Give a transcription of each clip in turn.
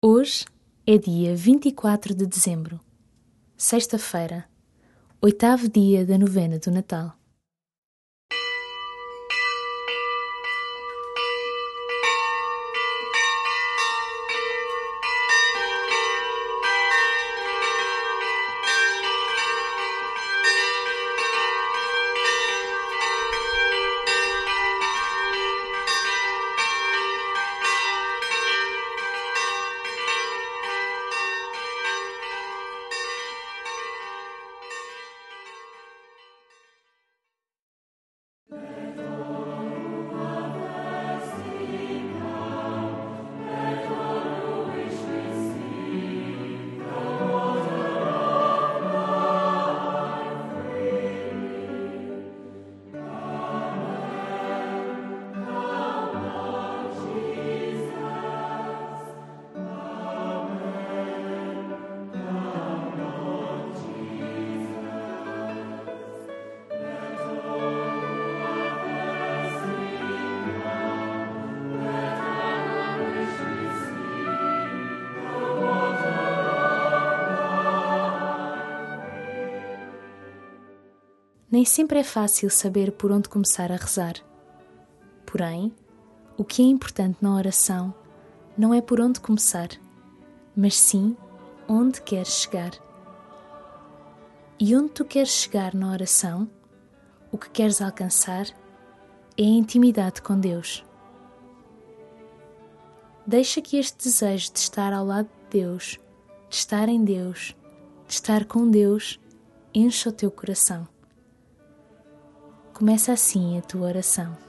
Hoje é dia 24 de dezembro, sexta-feira, oitavo dia da novena do Natal. Nem sempre é fácil saber por onde começar a rezar. Porém, o que é importante na oração não é por onde começar, mas sim onde queres chegar. E onde tu queres chegar na oração, o que queres alcançar, é a intimidade com Deus. Deixa que este desejo de estar ao lado de Deus, de estar em Deus, de estar com Deus, encha o teu coração. Começa assim a tua oração.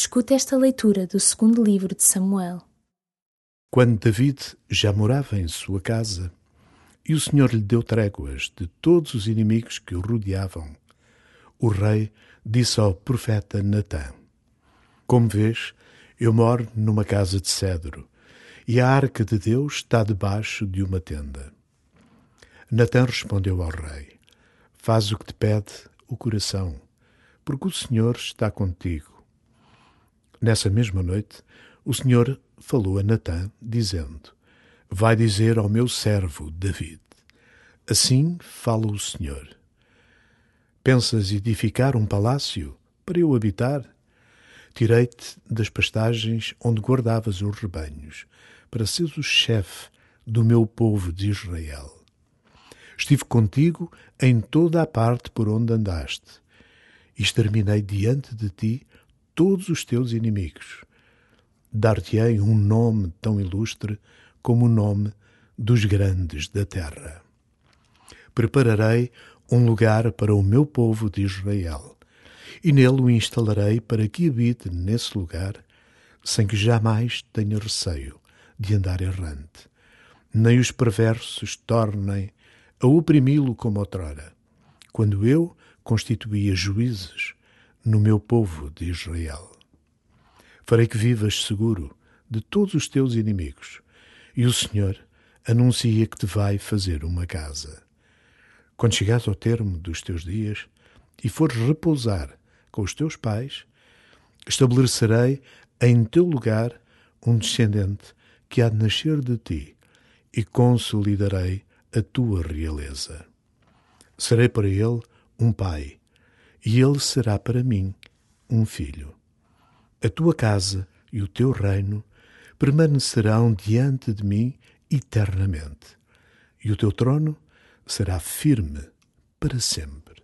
Escuta esta leitura do segundo livro de Samuel. Quando David já morava em sua casa e o Senhor lhe deu tréguas de todos os inimigos que o rodeavam, o rei disse ao profeta Natã: Como vês, eu moro numa casa de cedro e a arca de Deus está debaixo de uma tenda. Natã respondeu ao rei: Faz o que te pede o coração, porque o Senhor está contigo Nessa mesma noite, o Senhor falou a Natã, dizendo: Vai dizer ao meu servo David: Assim fala o Senhor. Pensas edificar um palácio para eu habitar? Tirei-te das pastagens onde guardavas os rebanhos, para seres o chefe do meu povo de Israel. Estive contigo em toda a parte por onde andaste, e exterminei diante de ti todos os teus inimigos. Dar-te-ei um nome tão ilustre como o nome dos grandes da terra. Prepararei um lugar para o meu povo de Israel, e nele o instalarei para que habite nesse lugar, sem que jamais tenha receio de andar errante, nem os perversos tornem a oprimi-lo como outrora, quando eu constituía juízes no meu povo de Israel. Farei que vivas seguro de todos os teus inimigos, e o Senhor anuncia que te vai fazer uma casa. Quando chegares ao termo dos teus dias e fores repousar com os teus pais, estabelecerei em teu lugar um descendente que há de nascer de ti e consolidarei a tua realeza. Serei para ele um pai, e ele será para mim um filho. A tua casa e o teu reino permanecerão diante de mim eternamente, e o teu trono será firme para sempre.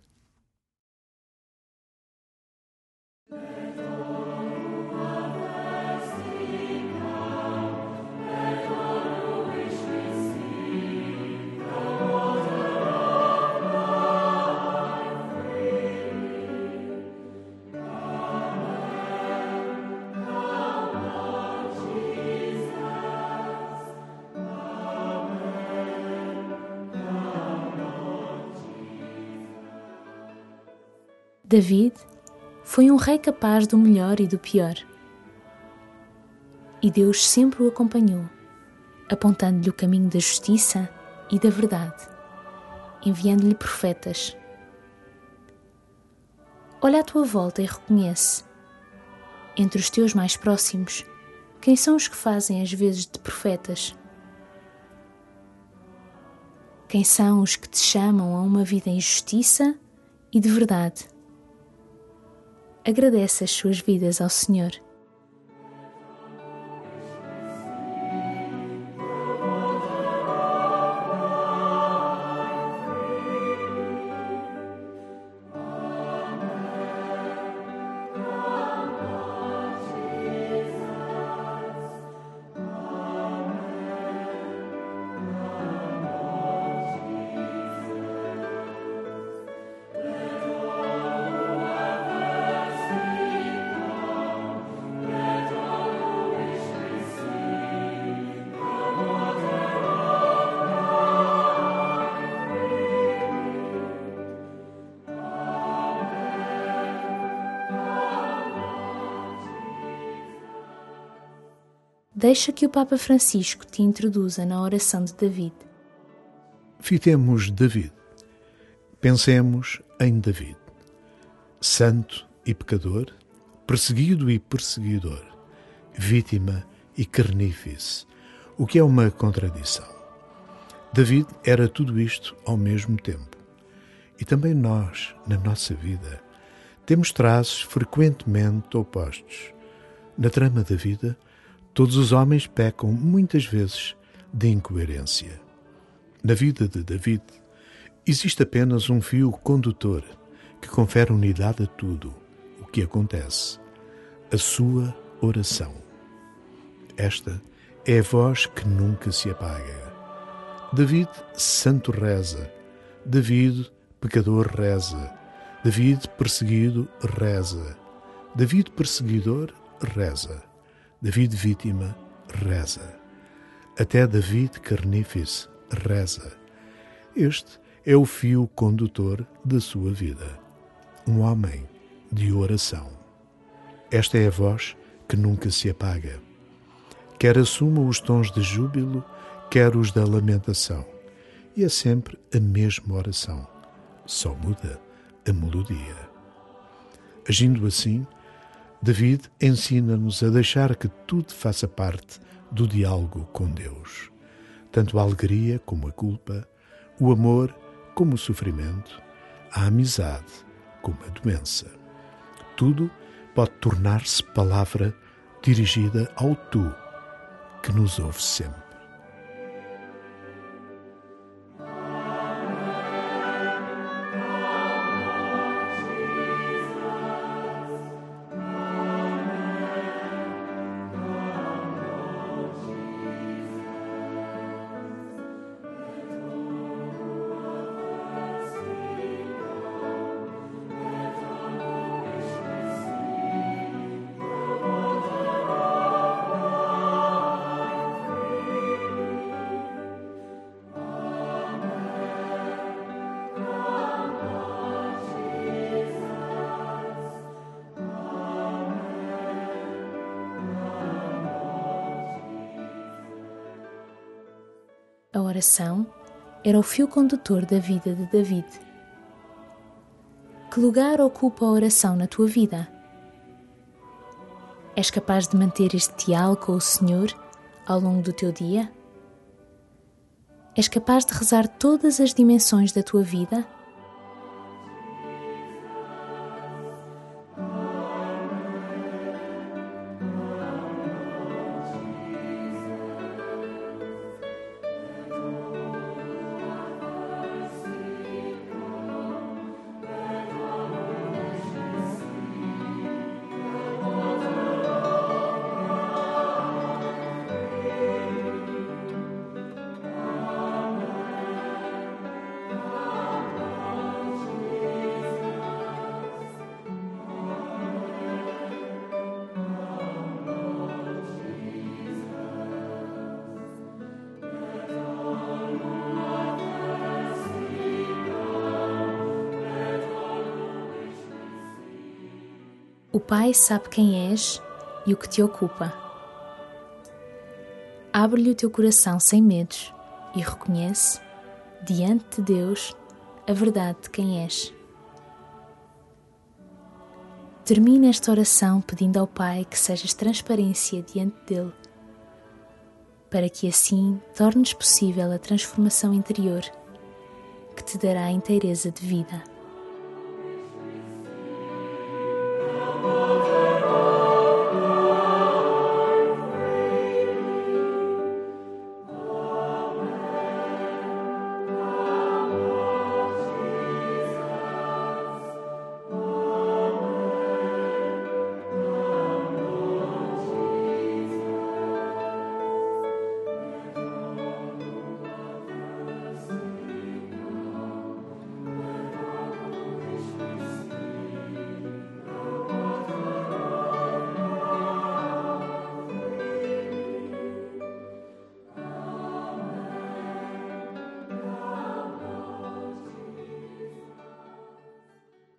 David foi um rei capaz do melhor e do pior. E Deus sempre o acompanhou, apontando-lhe o caminho da justiça e da verdade, enviando-lhe profetas. Olha à tua volta e reconhece, entre os teus mais próximos, quem são os que fazem as vezes de profetas. Quem são os que te chamam a uma vida em justiça e de verdade agradece as suas vidas ao Senhor. Deixa que o Papa Francisco te introduza na oração de David. Fitemos David. Pensemos em David. Santo e pecador, perseguido e perseguidor, vítima e carnífice, o que é uma contradição. David era tudo isto ao mesmo tempo. E também nós, na nossa vida, temos traços frequentemente opostos. Na trama da vida, Todos os homens pecam muitas vezes de incoerência. Na vida de David, existe apenas um fio condutor que confere unidade a tudo o que acontece: a sua oração. Esta é a voz que nunca se apaga. David, santo, reza. David, pecador, reza. David, perseguido, reza. David, perseguidor, reza. David vítima reza. Até David carnífice reza. Este é o fio condutor da sua vida. Um homem de oração. Esta é a voz que nunca se apaga. Quer assuma os tons de júbilo, quer os da lamentação. E é sempre a mesma oração, só muda a melodia. Agindo assim, David ensina-nos a deixar que tudo faça parte do diálogo com Deus. Tanto a alegria como a culpa, o amor como o sofrimento, a amizade como a doença. Tudo pode tornar-se palavra dirigida ao Tu, que nos ouve sempre. Oração era o fio condutor da vida de David. Que lugar ocupa a oração na tua vida? És capaz de manter este diálogo com o Senhor ao longo do teu dia? És capaz de rezar todas as dimensões da tua vida? O Pai sabe quem és e o que te ocupa. Abre-lhe o teu coração sem medos e reconhece, diante de Deus, a verdade de quem és. Termina esta oração pedindo ao Pai que sejas transparência diante dele, para que assim tornes possível a transformação interior que te dará a inteireza de vida.